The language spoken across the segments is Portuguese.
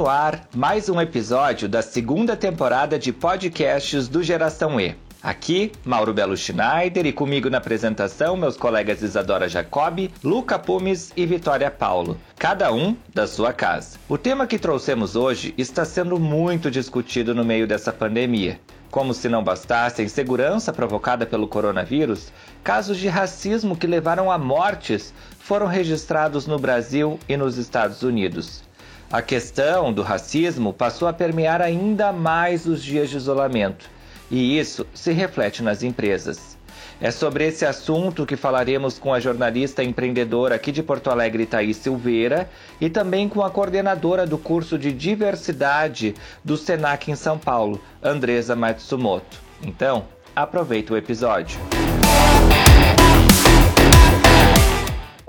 no ar mais um episódio da segunda temporada de podcasts do Geração E. Aqui, Mauro Belo Schneider e comigo na apresentação, meus colegas Isadora Jacobi, Luca Pumes e Vitória Paulo, cada um da sua casa. O tema que trouxemos hoje está sendo muito discutido no meio dessa pandemia. Como se não bastasse a insegurança provocada pelo coronavírus, casos de racismo que levaram a mortes foram registrados no Brasil e nos Estados Unidos. A questão do racismo passou a permear ainda mais os dias de isolamento, e isso se reflete nas empresas. É sobre esse assunto que falaremos com a jornalista empreendedora aqui de Porto Alegre, Thaís Silveira, e também com a coordenadora do curso de diversidade do SENAC em São Paulo, Andresa Matsumoto. Então, aproveita o episódio.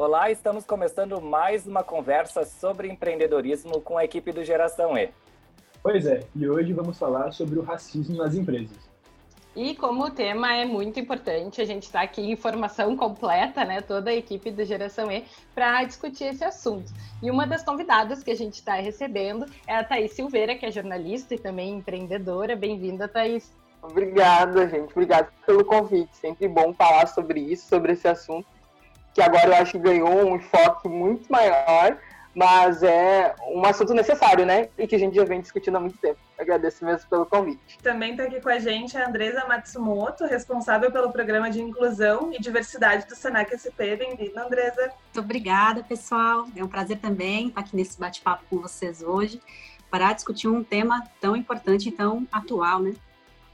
Olá, estamos começando mais uma conversa sobre empreendedorismo com a equipe do Geração E. Pois é, e hoje vamos falar sobre o racismo nas empresas. E como o tema é muito importante, a gente está aqui em formação completa, né? Toda a equipe do Geração E para discutir esse assunto. E uma das convidadas que a gente está recebendo é a Thaís Silveira, que é jornalista e também empreendedora. Bem-vinda, Thaís. Obrigada, gente. Obrigada pelo convite. Sempre bom falar sobre isso, sobre esse assunto, que agora eu acho que ganhou um enfoque muito maior mas é um assunto necessário, né? E que a gente já vem discutindo há muito tempo. Agradeço mesmo pelo convite. Também está aqui com a gente a Andresa Matsumoto, responsável pelo programa de inclusão e diversidade do Senac SP. Bem-vinda, Andresa. Muito obrigada, pessoal. É um prazer também estar aqui nesse bate-papo com vocês hoje para discutir um tema tão importante e tão atual, né?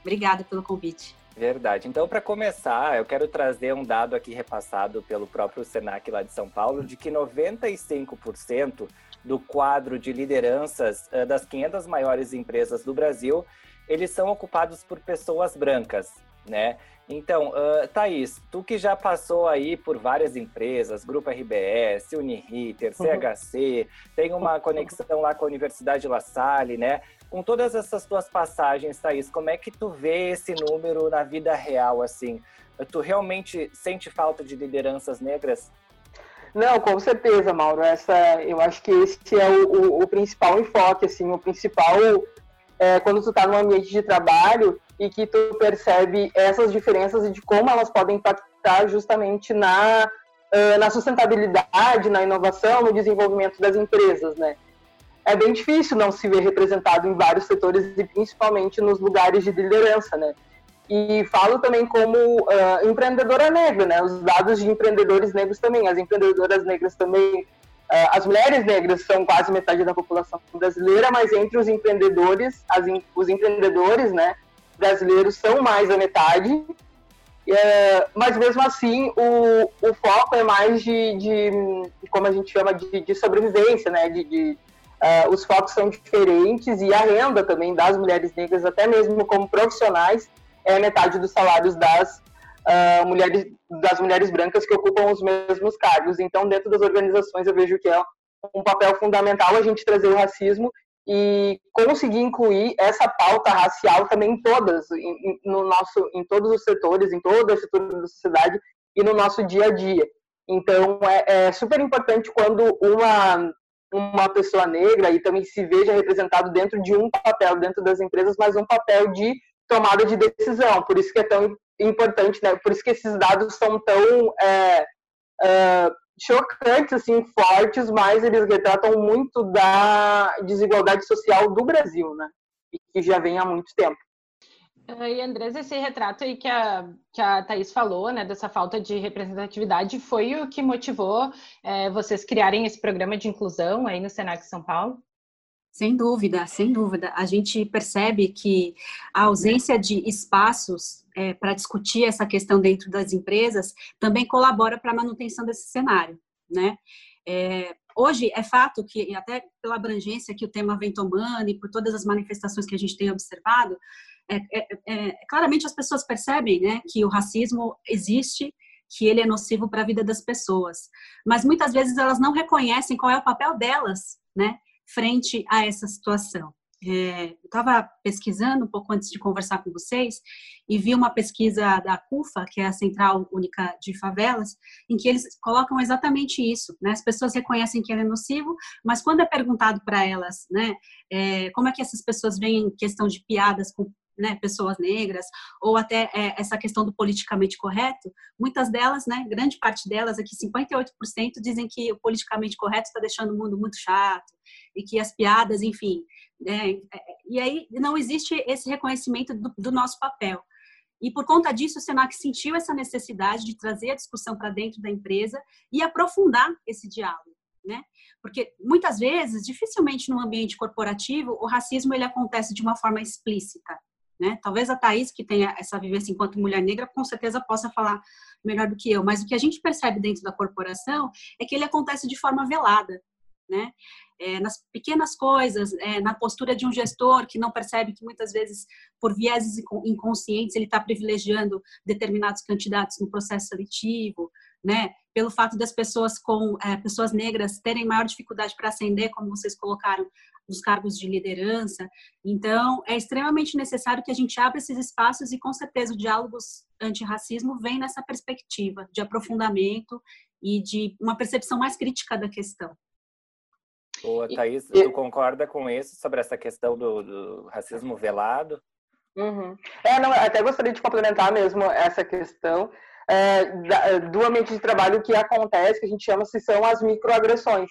Obrigada pelo convite. Verdade. Então, para começar, eu quero trazer um dado aqui repassado pelo próprio Senac lá de São Paulo, de que 95% do quadro de lideranças uh, das 500 maiores empresas do Brasil, eles são ocupados por pessoas brancas, né? Então, uh, Thaís, tu que já passou aí por várias empresas, Grupo RBS, Uniriter, CHC, tem uma conexão lá com a Universidade La Salle, né? Com todas essas tuas passagens, Thaís, como é que tu vê esse número na vida real, assim? Tu realmente sente falta de lideranças negras? Não, com certeza, Mauro. Essa, eu acho que esse é o, o, o principal enfoque, assim, o principal é, quando tu está num ambiente de trabalho e que tu percebe essas diferenças e de como elas podem impactar justamente na, uh, na sustentabilidade, na inovação, no desenvolvimento das empresas, né? É bem difícil não se ver representado em vários setores e principalmente nos lugares de liderança, né? E falo também como uh, empreendedora negra, né? Os dados de empreendedores negros também, as empreendedoras negras também, uh, as mulheres negras são quase metade da população brasileira, mas entre os empreendedores, as, os empreendedores, né, brasileiros são mais da metade. Uh, mas mesmo assim, o, o foco é mais de, de, como a gente chama, de, de sobrevivência, né? de, de Uh, os focos são diferentes e a renda também das mulheres negras, até mesmo como profissionais, é metade dos salários das uh, mulheres das mulheres brancas que ocupam os mesmos cargos. Então, dentro das organizações, eu vejo que é um papel fundamental a gente trazer o racismo e conseguir incluir essa pauta racial também em todas, em, no nosso, em todos os setores, em toda a estrutura da sociedade e no nosso dia a dia. Então, é, é super importante quando uma uma pessoa negra e também se veja representado dentro de um papel dentro das empresas, mas um papel de tomada de decisão. Por isso que é tão importante, né? Por isso que esses dados são tão é, é, chocantes, assim, fortes, mas eles retratam muito da desigualdade social do Brasil, né? E que já vem há muito tempo. E Andrés, esse retrato aí que a, que a Thaís falou, né, dessa falta de representatividade, foi o que motivou é, vocês criarem esse programa de inclusão aí no Senac São Paulo? Sem dúvida, sem dúvida. A gente percebe que a ausência de espaços é, para discutir essa questão dentro das empresas também colabora para a manutenção desse cenário, né? É, hoje é fato que, até pela abrangência que o tema vem tomando e por todas as manifestações que a gente tem observado, é, é, é, claramente as pessoas percebem né, que o racismo existe, que ele é nocivo para a vida das pessoas. Mas muitas vezes elas não reconhecem qual é o papel delas, né, frente a essa situação. é, eu estava pesquisando um pouco antes de conversar com vocês e vi uma pesquisa da CUFA, que é a Central Única de Favelas, em que eles colocam exatamente isso. Né? As pessoas reconhecem que ele é nocivo, mas quando é perguntado para elas, né, é, como é que essas pessoas veem questão de piadas com né, pessoas negras, ou até é, essa questão do politicamente correto, muitas delas, né, grande parte delas, aqui 58% dizem que o politicamente correto está deixando o mundo muito chato, e que as piadas, enfim, né, e aí não existe esse reconhecimento do, do nosso papel. E por conta disso, o Senac sentiu essa necessidade de trazer a discussão para dentro da empresa e aprofundar esse diálogo. Né? Porque muitas vezes, dificilmente no ambiente corporativo, o racismo ele acontece de uma forma explícita. Né? Talvez a Thaís, que tenha essa vivência enquanto mulher negra, com certeza possa falar melhor do que eu, mas o que a gente percebe dentro da corporação é que ele acontece de forma velada, né? É, nas pequenas coisas, é, na postura de um gestor que não percebe que muitas vezes, por vieses inconscientes, ele está privilegiando determinados candidatos no processo seletivo, né? Pelo fato das pessoas com é, pessoas negras terem maior dificuldade para ascender, como vocês colocaram, nos cargos de liderança. Então, é extremamente necessário que a gente abra esses espaços e, com certeza, o diálogos antirracismo vem nessa perspectiva de aprofundamento e de uma percepção mais crítica da questão. Boa, Thaís, e, tu concorda com isso sobre essa questão do, do racismo velado? Uhum. É, não, até gostaria de complementar mesmo essa questão é, do ambiente de trabalho que acontece, que a gente chama se são as microagressões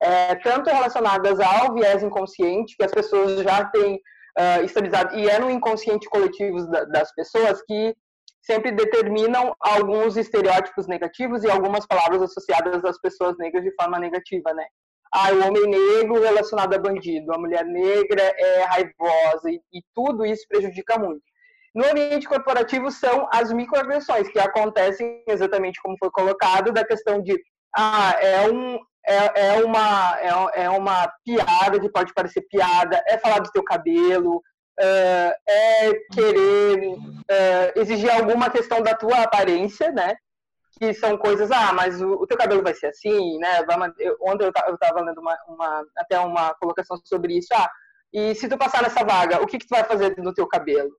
é, tanto relacionadas ao viés inconsciente, que as pessoas já têm uh, estabilizado, e é no inconsciente coletivo das pessoas que sempre determinam alguns estereótipos negativos e algumas palavras associadas às pessoas negras de forma negativa, né? Ah, o homem negro relacionado a bandido, a mulher negra é raivosa, e, e tudo isso prejudica muito. No ambiente corporativo são as microagressões que acontecem exatamente como foi colocado, da questão de ah, é um, é, é, uma, é, é uma piada que pode parecer piada, é falar do teu cabelo, é, é querer é, exigir alguma questão da tua aparência, né? Que são coisas, ah, mas o, o teu cabelo vai ser assim, né? Ontem eu estava lendo uma, uma, até uma colocação sobre isso, ah, e se tu passar nessa vaga, o que, que tu vai fazer no teu cabelo?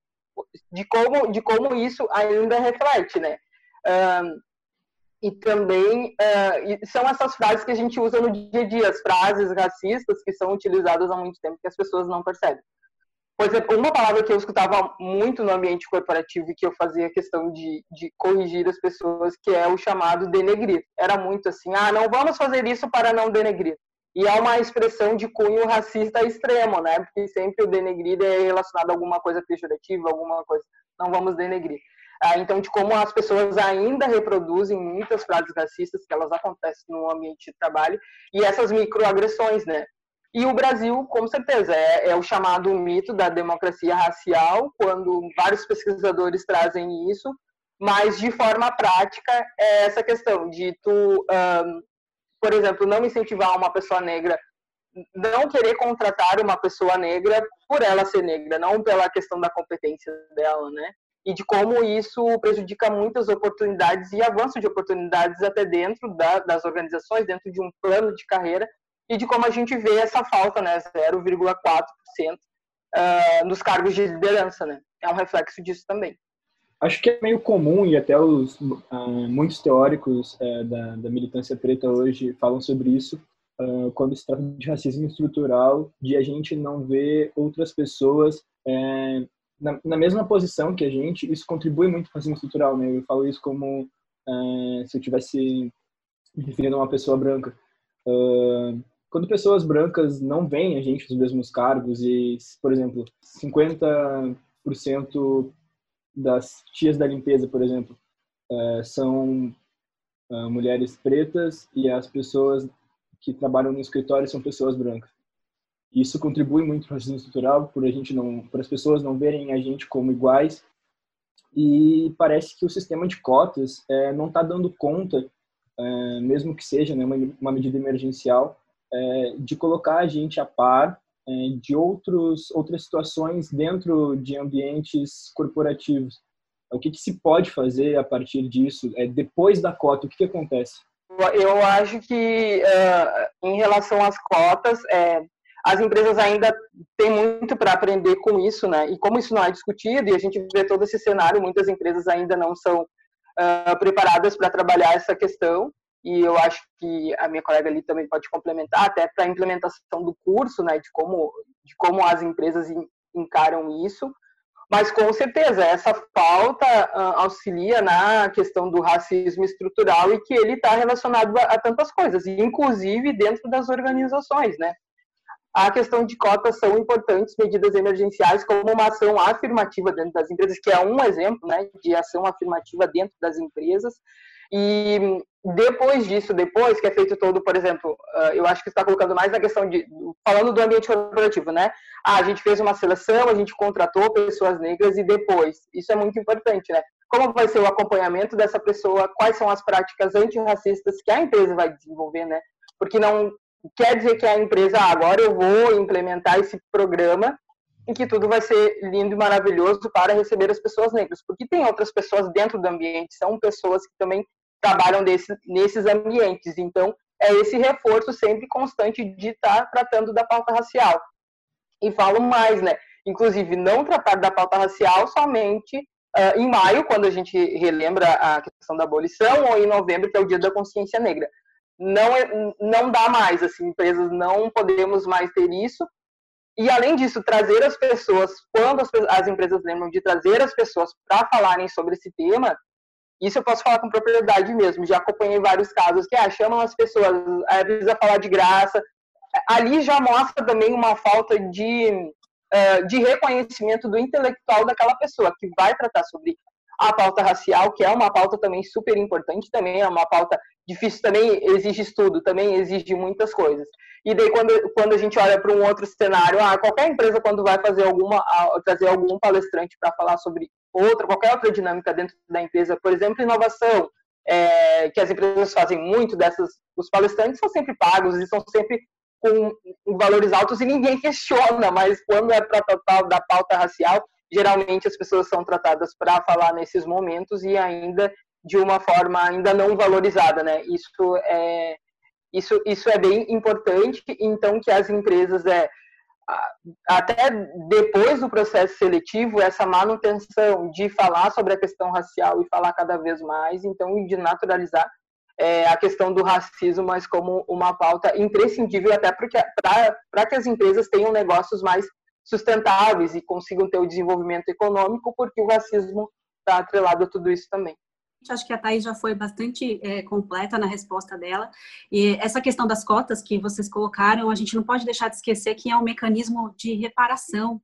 De como, de como isso ainda reflete, né? E também uh, são essas frases que a gente usa no dia a dia, as frases racistas que são utilizadas há muito tempo que as pessoas não percebem. Por exemplo, uma palavra que eu escutava muito no ambiente corporativo e que eu fazia questão de, de corrigir as pessoas, que é o chamado denegrir. Era muito assim, ah, não vamos fazer isso para não denegrir. E é uma expressão de cunho racista extremo, né? Porque sempre o denegrir é relacionado a alguma coisa pejorativa, alguma coisa, não vamos denegrir. Ah, então, de como as pessoas ainda reproduzem muitas frases racistas que elas acontecem no ambiente de trabalho e essas microagressões, né? E o Brasil, com certeza, é, é, o chamado mito da democracia racial, quando vários pesquisadores trazem isso, mas de forma prática é essa questão de tu, um, por exemplo, não incentivar uma pessoa negra, não querer contratar uma pessoa negra por ela ser negra, não pela questão da competência dela, né? e de como isso prejudica muitas oportunidades e avanço de oportunidades até dentro da, das organizações, dentro de um plano de carreira, e de como a gente vê essa falta, né, 0,4% uh, nos cargos de liderança, né? É um reflexo disso também. Acho que é meio comum, e até os uh, muitos teóricos uh, da, da, militância preta hoje falam sobre isso, uh, quando se trata de racismo estrutural, de a gente não ver outras pessoas eh, na, na, mesma posição que a gente, isso contribui muito para o racismo estrutural, né? Eu falo isso como uh, se eu tivesse me referindo a uma pessoa branca. Uh, quando pessoas brancas não veem a gente nos mesmos cargos e, por exemplo, 50% das tias da limpeza, por exemplo, uh, são mulheres pretas e as pessoas que trabalham no escritório são pessoas brancas. Isso contribui muito para o racismo estrutural, por a gente não, para as pessoas não verem a gente como iguais. E parece que o sistema de cotas é, não está dando conta, é, mesmo que seja né, uma, uma, medida emergencial, é, de colocar a gente a par é, de outros, outras situações dentro de ambientes corporativos. O que, que se pode fazer a partir disso? É, depois da cota, o que, que acontece? Eu acho que, uh, em relação às cotas, é, as empresas ainda têm muito para aprender com isso, né? E como isso não é discutido, e a gente vê todo esse cenário, muitas empresas ainda não são uh, preparadas para trabalhar essa questão, e eu acho que a minha colega ali também pode complementar, até para a implementação do curso, né? De como, de como as empresas encaram isso, mas com certeza essa falta auxilia na questão do racismo estrutural e que ele está relacionado a, a, tantas coisas, inclusive dentro das organizações, né? A questão de cotas são importantes medidas emergenciais como uma ação afirmativa dentro das empresas, que é um exemplo, né, de ação afirmativa dentro das empresas. E depois disso, depois que é feito todo, por exemplo, ah, eu acho que está colocando mais na questão de, falando do ambiente corporativo, né? Ah, a gente fez uma seleção, a gente contratou pessoas negras e depois, isso é muito importante, né? Como vai ser o acompanhamento dessa pessoa? Quais são as práticas antirracistas que a empresa vai desenvolver, né? Porque não quer dizer que a empresa, ah, agora eu vou implementar esse programa em que tudo vai ser lindo e maravilhoso para receber as pessoas negras, porque tem outras pessoas dentro do ambiente, são pessoas que também trabalham desse, nesses ambientes. Então, é esse reforço sempre constante de estar tratando da pauta racial. E falo mais, né? Inclusive, não tratar da pauta racial somente uh, em maio, quando a gente relembra a questão da abolição, ou em novembro, que é o Dia da Consciência Negra. Não, é, não dá mais, assim, empresas não podemos mais ter isso. E, além disso, trazer as pessoas, quando as, as empresas lembram de trazer as pessoas para falarem sobre esse tema, isso eu posso falar com propriedade mesmo. Já acompanhei vários casos que ah, chamam as pessoas, precisa falar de graça. Ali já mostra também uma falta de, uh, de reconhecimento do intelectual daquela pessoa que vai tratar sobre a pauta racial, que é uma pauta também super importante, também é uma pauta difícil, também exige estudo, também exige muitas coisas. E daí quando, quando a gente olha para um outro cenário, ah, qualquer empresa quando vai fazer alguma trazer algum palestrante para falar sobre outra qualquer outra dinâmica dentro da empresa, por exemplo, inovação, é, que as empresas fazem muito dessas, os palestrantes são sempre pagos e são sempre com valores altos e ninguém questiona, mas quando é para tratar da pauta racial, geralmente as pessoas são tratadas para falar nesses momentos e ainda de uma forma ainda não valorizada, né? Isso é isso, isso é bem importante, então que as empresas é até depois do processo seletivo, essa manutenção de falar sobre a questão racial e falar cada vez mais, então de naturalizar é, a questão do racismo, mas como uma pauta imprescindível até para que as empresas tenham negócios mais sustentáveis e consigam ter o desenvolvimento econômico, porque o racismo está atrelado a tudo isso também. Acho que a Thaís já foi bastante é, completa na resposta dela. E essa questão das cotas que vocês colocaram, a gente não pode deixar de esquecer que é um mecanismo de reparação,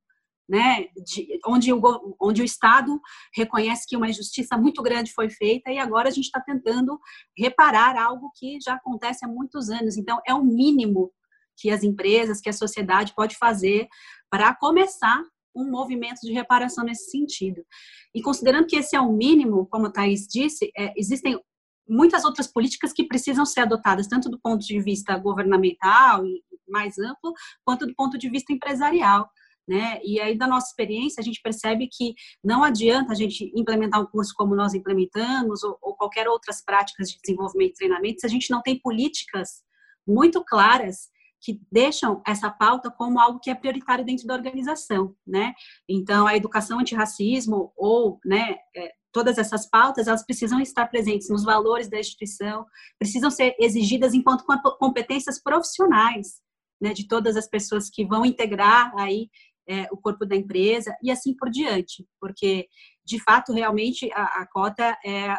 né? De, onde, o, onde o Estado reconhece que uma injustiça muito grande foi feita e agora a gente está tentando reparar algo que já acontece há muitos anos. Então, é o mínimo que as empresas, que a sociedade pode fazer para começar um movimento de reparação nesse sentido. E considerando que esse é o mínimo, como a Thais disse, é, existem muitas outras políticas que precisam ser adotadas, tanto do ponto de vista governamental e mais amplo, quanto do ponto de vista empresarial. Né? E aí, da nossa experiência, a gente percebe que não adianta a gente implementar um curso como nós implementamos, ou, ou qualquer outras práticas de desenvolvimento e treinamento, se a gente não tem políticas muito claras que deixam essa pauta como algo que é prioritário dentro da organização, né? Então, a educação antirracismo ou, né, é, todas essas pautas, elas precisam estar presentes nos valores da instituição, precisam ser exigidas enquanto competências profissionais, né, de todas as pessoas que vão integrar aí é, o corpo da empresa e assim por diante, porque, de fato, realmente a, a cota é, é,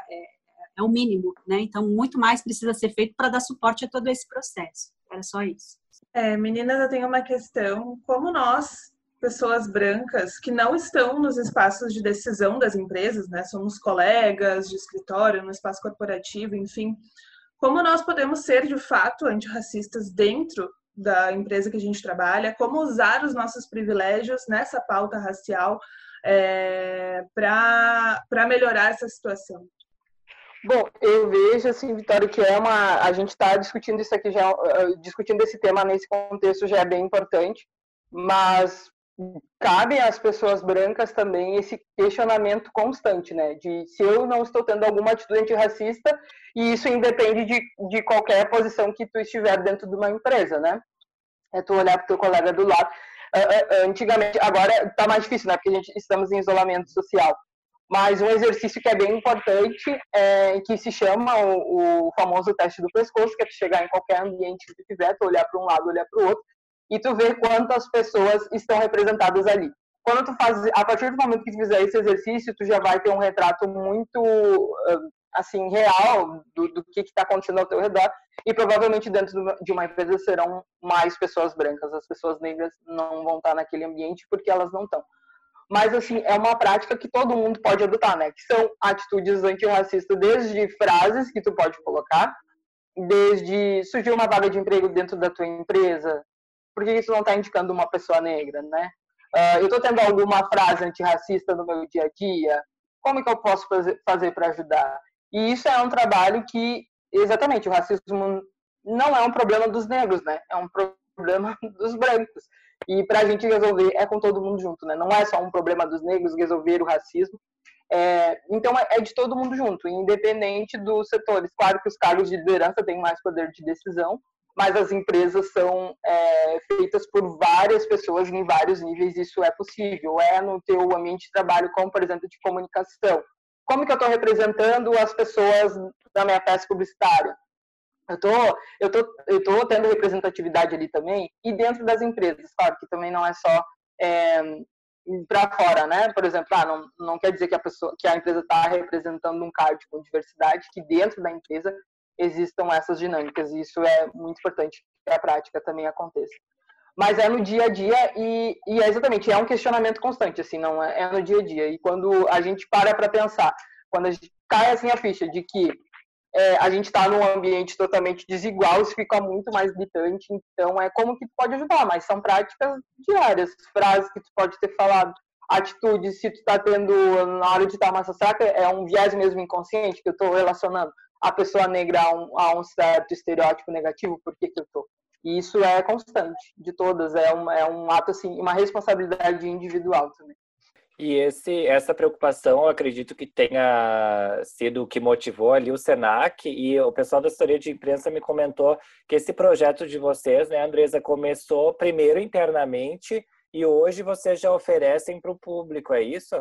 é o mínimo, né? Então, muito mais precisa ser feito para dar suporte a todo esse processo. Era só isso. É, meninas, eu tenho uma questão. Como nós, pessoas brancas, que não estão nos espaços de decisão das empresas, né? Somos colegas de escritório, no espaço corporativo, enfim. Como nós podemos ser, de fato, antirracistas dentro da empresa que a gente trabalha? Como usar os nossos privilégios nessa pauta racial é, para melhorar essa situação? Bom, eu vejo assim, Vitória, que é uma. A gente está discutindo isso aqui já, uh, discutindo esse tema nesse contexto já é bem importante, mas cabe às pessoas brancas também esse questionamento constante, né? De se eu não estou tendo alguma atitude antirracista, e isso independe de, de qualquer posição que tu estiver dentro de uma empresa, né? É tu olhar para o teu colega do lado. Antigamente, agora está mais difícil, né? Porque a gente estamos em isolamento social. Mas um exercício que é bem importante, é, que se chama o, o, famoso teste do pescoço, que é tu chegar em qualquer ambiente que tu quiser, tu olhar para um lado, olhar para o outro, e tu ver quantas pessoas estão representadas ali. Quando tu faz, a partir do momento que tu fizer esse exercício, tu já vai ter um retrato muito assim real do, do que está acontecendo ao teu redor e provavelmente dentro de uma empresa serão mais pessoas brancas. As pessoas negras não vão estar naquele ambiente porque elas não estão mas assim é uma prática que todo mundo pode adotar, né? Que são atitudes antirracistas, desde frases que tu pode colocar, desde surgir uma vaga de emprego dentro da tua empresa, porque isso não está indicando uma pessoa negra, né? Uh, eu estou tendo alguma frase antirracista no meu dia a dia, como que eu posso fazer para ajudar? E isso é um trabalho que, exatamente, o racismo não é um problema dos negros, né? É um problema dos brancos. E para a gente resolver é com todo mundo junto, né? Não é só um problema dos negros resolver o racismo. É, então é, é de todo mundo junto, independente dos setores. Claro que os cargos de liderança têm mais poder de decisão, mas as empresas são é, feitas por várias pessoas em vários níveis. Isso é possível. É no teu ambiente de trabalho, como por exemplo de comunicação. Como que eu estou representando as pessoas da minha peça publicitária? Eu tô, eu tô, eu tô tendo representatividade ali também e dentro das empresas, claro que também não é só é, para fora, né? Por exemplo, ah, não, não quer dizer que a pessoa, que a empresa está representando um card com diversidade, que dentro da empresa existam essas dinâmicas e isso é muito importante que a prática também aconteça. Mas é no dia a dia e, e é exatamente é um questionamento constante, assim, não é, é no dia a dia. E quando a gente para para pensar, quando a gente cai assim a ficha de que é, a gente está num ambiente totalmente desigual, isso fica muito mais gritante. Então, é como que tu pode ajudar, mas são práticas diárias, frases que tu pode ter falado, atitudes, se tu está tendo, na hora de dar uma saca, é um viés mesmo inconsciente que eu estou relacionando a pessoa negra a um, a um certo estereótipo negativo, por que, que eu estou? E isso é constante, de todas, é um, é um ato, assim, uma responsabilidade individual também. E esse, essa preocupação, eu acredito que tenha sido o que motivou ali o Senac e o pessoal da assessoria de imprensa me comentou que esse projeto de vocês, né, Andresa, começou primeiro internamente e hoje vocês já oferecem para o público, é isso?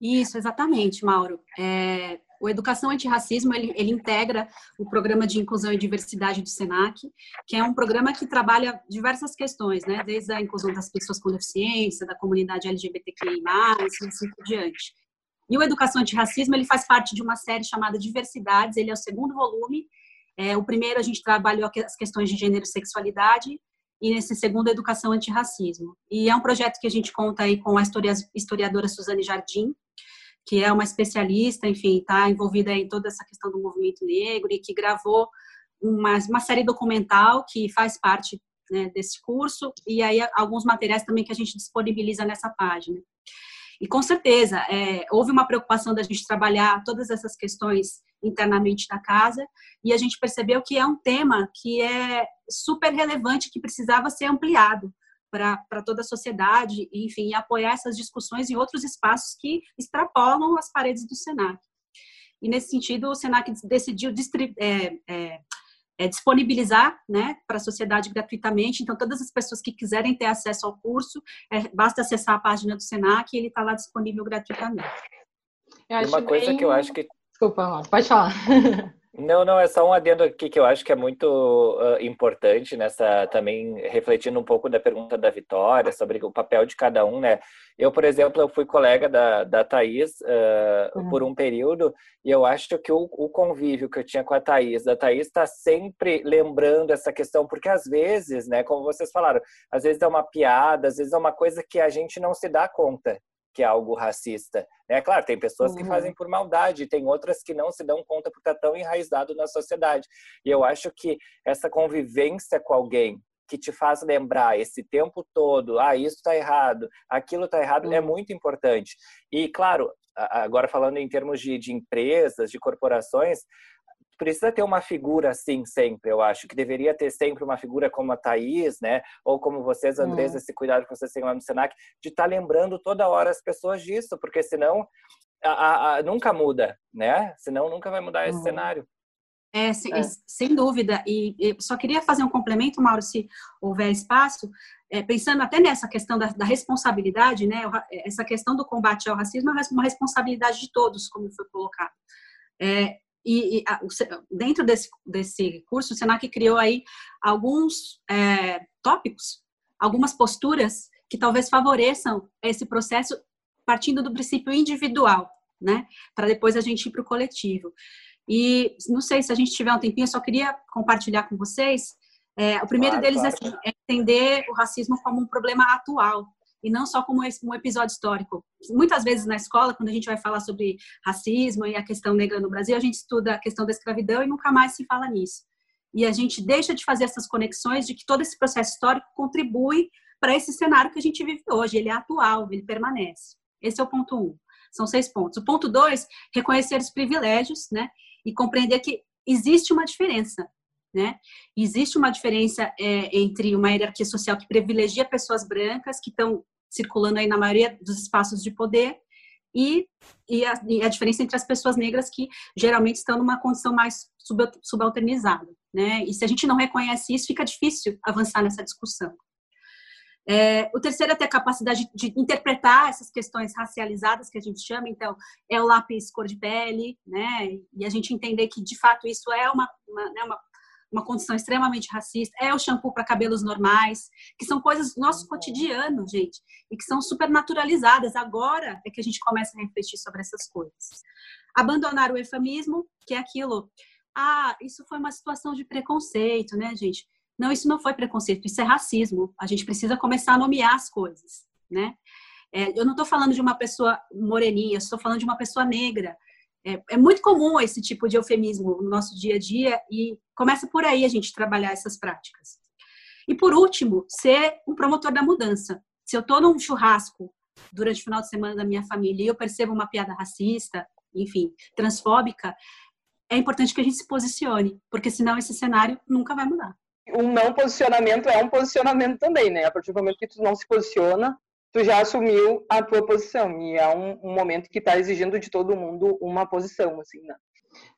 Isso, exatamente, Mauro. É, o Educação Antirracismo, ele, ele integra o Programa de Inclusão e Diversidade do SENAC, que é um programa que trabalha diversas questões, né? Desde a inclusão das pessoas com deficiência, da comunidade LGBTQI+, e assim por diante. E o Educação Antirracismo, ele faz parte de uma série chamada Diversidades, ele é o segundo volume. É, o primeiro a gente trabalhou as questões de gênero e sexualidade, e nesse segundo, Educação Antirracismo. E é um projeto que a gente conta aí com a historiadora Suzane Jardim, que é uma especialista, enfim, está envolvida em toda essa questão do movimento negro e que gravou uma, uma série documental que faz parte né, desse curso e aí alguns materiais também que a gente disponibiliza nessa página. E com certeza, é, houve uma preocupação da gente trabalhar todas essas questões internamente da casa e a gente percebeu que é um tema que é super relevante, que precisava ser ampliado para toda a sociedade, enfim, apoiar essas discussões em outros espaços que extrapolam as paredes do Senac. E nesse sentido, o Senac decidiu é, é, é, disponibilizar né, para a sociedade gratuitamente. Então, todas as pessoas que quiserem ter acesso ao curso, é, basta acessar a página do Senac e ele está lá disponível gratuitamente. Uma coisa bem... que eu acho que. Desculpa, pode falar. Não, não, é só um adendo aqui que eu acho que é muito uh, importante nessa também refletindo um pouco da pergunta da Vitória sobre o papel de cada um, né? Eu, por exemplo, eu fui colega da, da Thaís uh, uhum. por um período e eu acho que o, o, convívio que eu tinha com a Thaís, a Thaís está sempre lembrando essa questão, porque às vezes, né, como vocês falaram, às vezes é uma piada, às vezes é uma coisa que a gente não se dá conta que é algo racista. É claro, tem pessoas que fazem uhum. por maldade, tem outras que não se dão conta porque está tão enraizado na sociedade. E eu acho que essa convivência com alguém que te faz lembrar esse tempo todo, ah, isso está errado, aquilo está errado, é uhum. é muito importante. E, claro, agora falando em termos de, de empresas, de corporações, precisa ter uma figura assim sempre, eu acho, que deveria ter sempre uma figura como a Thaís, né? Ou como vocês, Andrés, hum. esse cuidado que vocês têm lá no Senac, de estar tá lembrando toda hora as pessoas disso, porque senão a, a, a, nunca muda, né? Senão nunca vai mudar esse uhum. cenário. É, sem, é. sem dúvida. E, e, só queria fazer um complemento, Mauro, se houver espaço, é, pensando até nessa questão da, da, responsabilidade, né? Essa questão do combate ao racismo é uma responsabilidade de todos, como foi colocado. É, e, e a, dentro desse, desse curso, o Senac criou aí alguns é, tópicos, algumas posturas que talvez favoreçam esse processo partindo do princípio individual, né? Para depois a gente ir para o coletivo. E não sei se a gente tiver um tempinho, eu só queria compartilhar com vocês. É, o primeiro claro, deles claro. é, assim, é entender o racismo como um problema atual e não só como um episódio histórico. Muitas vezes na escola, quando a gente vai falar sobre racismo e a questão negra no Brasil, a gente estuda a questão da escravidão e nunca mais se fala nisso. E a gente deixa de fazer essas conexões de que todo esse processo histórico contribui para esse cenário que a gente vive hoje. Ele é atual, ele permanece. Esse é o ponto um. São seis pontos. O ponto dois, reconhecer os privilégios, né? e compreender que existe uma diferença, né? Existe uma diferença é, entre uma hierarquia social que privilegia pessoas brancas que estão circulando aí na maioria dos espaços de poder e, e, a, e, a, diferença entre as pessoas negras que geralmente estão numa condição mais subalternizada, né? E se a gente não reconhece isso, fica difícil avançar nessa discussão. É, o terceiro é ter a capacidade de interpretar essas questões racializadas que a gente chama, então, é o lápis cor de pele, né? E a gente entender que, de fato, isso é uma, uma, né, uma, uma condição extremamente racista, é o shampoo para cabelos normais, que são coisas do nosso cotidiano, gente, e que são super naturalizadas. Agora é que a gente começa a refletir sobre essas coisas. Abandonar o eufemismo, que é aquilo, ah, isso foi uma situação de preconceito, né, gente? Não, isso não foi preconceito, isso é racismo. A gente precisa começar a nomear as coisas, né? É, eu não estou falando de uma pessoa moreninha, estou falando de uma pessoa negra. É, é, muito comum esse tipo de eufemismo no nosso dia a dia e começa por aí a gente trabalhar essas práticas. E por último, ser um promotor da mudança. Se eu estou num churrasco durante o final de semana da minha família e eu percebo uma piada racista, enfim, transfóbica, é importante que a gente se posicione, porque senão esse cenário nunca vai mudar um não posicionamento é um posicionamento também, né? A partir do momento que tu não se posiciona, tu já assumiu a tua posição e é um, um momento que está exigindo de todo mundo uma posição, assim, né?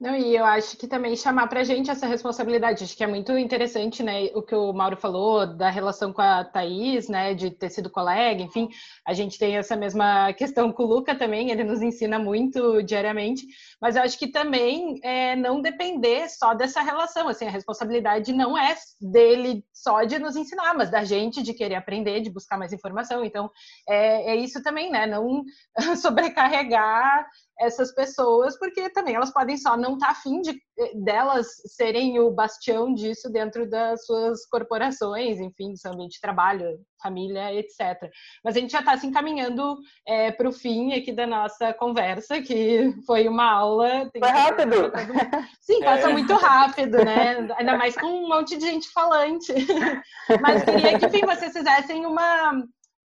Não, e eu acho que também chamar para a gente essa responsabilidade, acho que é muito interessante, né, o que o Mauro falou da relação com a Thaís, né, de ter sido colega, enfim, a gente tem essa mesma questão com o Luca também, ele nos ensina muito diariamente, mas eu acho que também é não depender só dessa relação, assim, a responsabilidade não é dele só de nos ensinar, mas da gente de querer aprender, de buscar mais informação, então é, é isso também, né, não sobrecarregar essas pessoas, porque também elas podem só não estar tá afim de eh, delas serem o bastião disso dentro das suas corporações, enfim, do seu ambiente de trabalho, família, etc. Mas a gente já está se encaminhando é, para o fim aqui da nossa conversa, que foi uma aula. Foi rápido! Sim, passa é. muito rápido, né? Ainda mais com um monte de gente falante. Mas queria que, enfim, vocês fizessem uma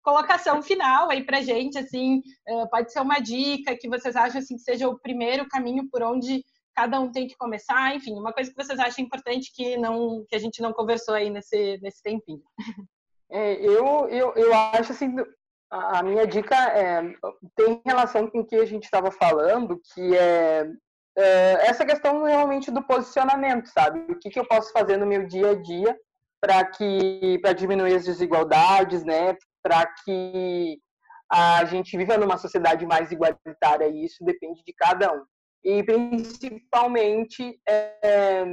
colocação final aí para gente, assim, pode ser uma dica que vocês acham assim que seja o primeiro caminho por onde cada um tem que começar, enfim, uma coisa que vocês acham importante que não que a gente não conversou aí nesse nesse tempinho. É, eu, eu eu acho assim a minha dica é, tem relação com o que a gente estava falando, que é, é, essa questão realmente do posicionamento, sabe? O que, que eu posso fazer no meu dia a dia para que para diminuir as desigualdades, né? Para que a gente viva numa sociedade mais igualitária e isso depende de cada um. E principalmente é,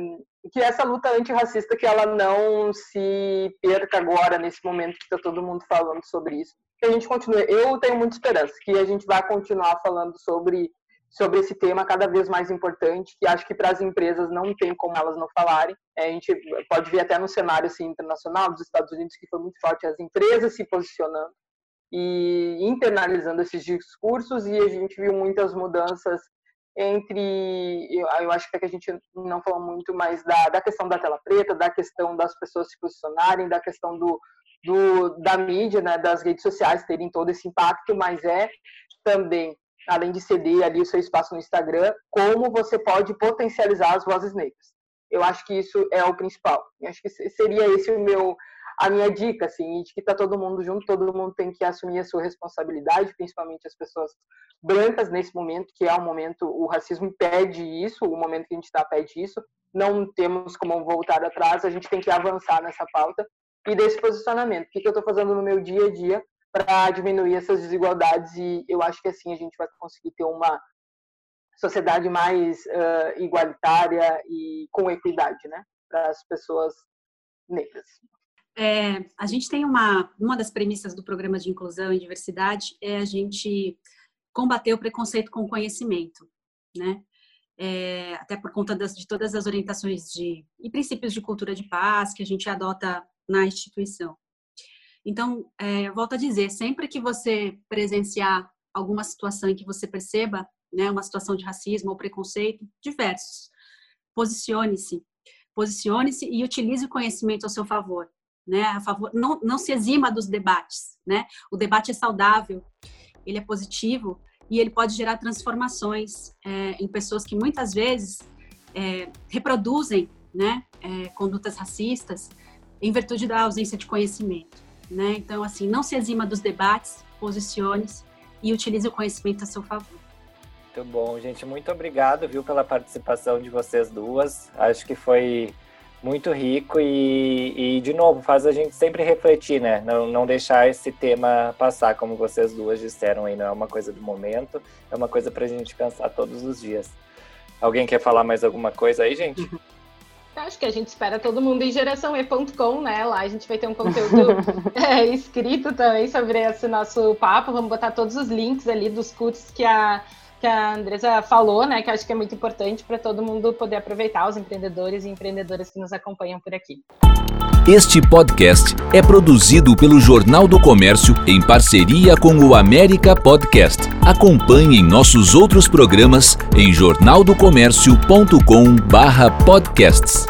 que essa luta antirracista que ela não se perca agora nesse momento que está todo mundo falando sobre isso. Que a gente continue. Eu tenho muita esperança que a gente vai continuar falando sobre sobre esse tema cada vez mais importante, que acho que para as empresas não tem como elas não falarem. É, a gente pode ver até no cenário assim, internacional dos Estados Unidos que foi muito forte as empresas se posicionando e internalizando esses discursos e a gente viu muitas mudanças entre eu, acho que a gente não falou muito mais da, da questão da tela preta, da questão das pessoas se posicionarem, da questão do, do da mídia, né, das redes sociais terem todo esse impacto, mas é também além de ceder ali o seu espaço no Instagram, como você pode potencializar as vozes negras. Eu acho que isso é o principal. Eu acho que seria esse o meu a minha dica, assim, de que tá todo mundo junto, todo mundo tem que assumir a sua responsabilidade, principalmente as pessoas brancas nesse momento, que é o momento, o racismo pede isso, o momento que a gente está pede isso, não temos como voltar atrás, a gente tem que avançar nessa pauta e desse posicionamento. O que, que eu estou fazendo no meu dia a dia para diminuir essas desigualdades e eu acho que assim a gente vai conseguir ter uma sociedade mais uh, igualitária e com equidade, né, para as pessoas negras. É, a gente tem uma uma das premissas do programa de inclusão e diversidade é a gente combater o preconceito com conhecimento, né? É, até por conta das, de todas as orientações de, e princípios de cultura de paz que a gente adota na instituição. Então, é, volto a dizer, sempre que você presenciar alguma situação em que você perceba né, uma situação de racismo ou preconceito, diversos, posicione-se, posicione-se e utilize o conhecimento ao seu favor, né, a favor, não, não se exima dos debates, né, o debate é saudável, ele é positivo e ele pode gerar transformações é, em pessoas que muitas vezes é, reproduzem, né, é, condutas racistas em virtude da ausência de conhecimento. Né? Então, assim, não se exima dos debates, posicione-se e utilize o conhecimento a seu favor. Muito bom, gente. Muito obrigado, viu, pela participação de vocês duas. Acho que foi muito rico e, e, de novo, faz a gente sempre refletir, né? Não, não deixar esse tema passar, como vocês duas disseram aí. Não é uma coisa do momento, é uma coisa para a gente pensar todos os dias. Alguém quer falar mais alguma coisa aí, gente? Acho que a gente espera todo mundo em geraçãoe.com, né? Lá a gente vai ter um conteúdo é, escrito também sobre esse nosso papo. Vamos botar todos os links ali dos cursos que a, que a Andresa falou, né? Que acho que é muito importante para todo mundo poder aproveitar, os empreendedores e empreendedoras que nos acompanham por aqui. Este podcast é produzido pelo Jornal do Comércio em parceria com o América Podcast. Acompanhe nossos outros programas em jornaldocomércio.com/podcasts.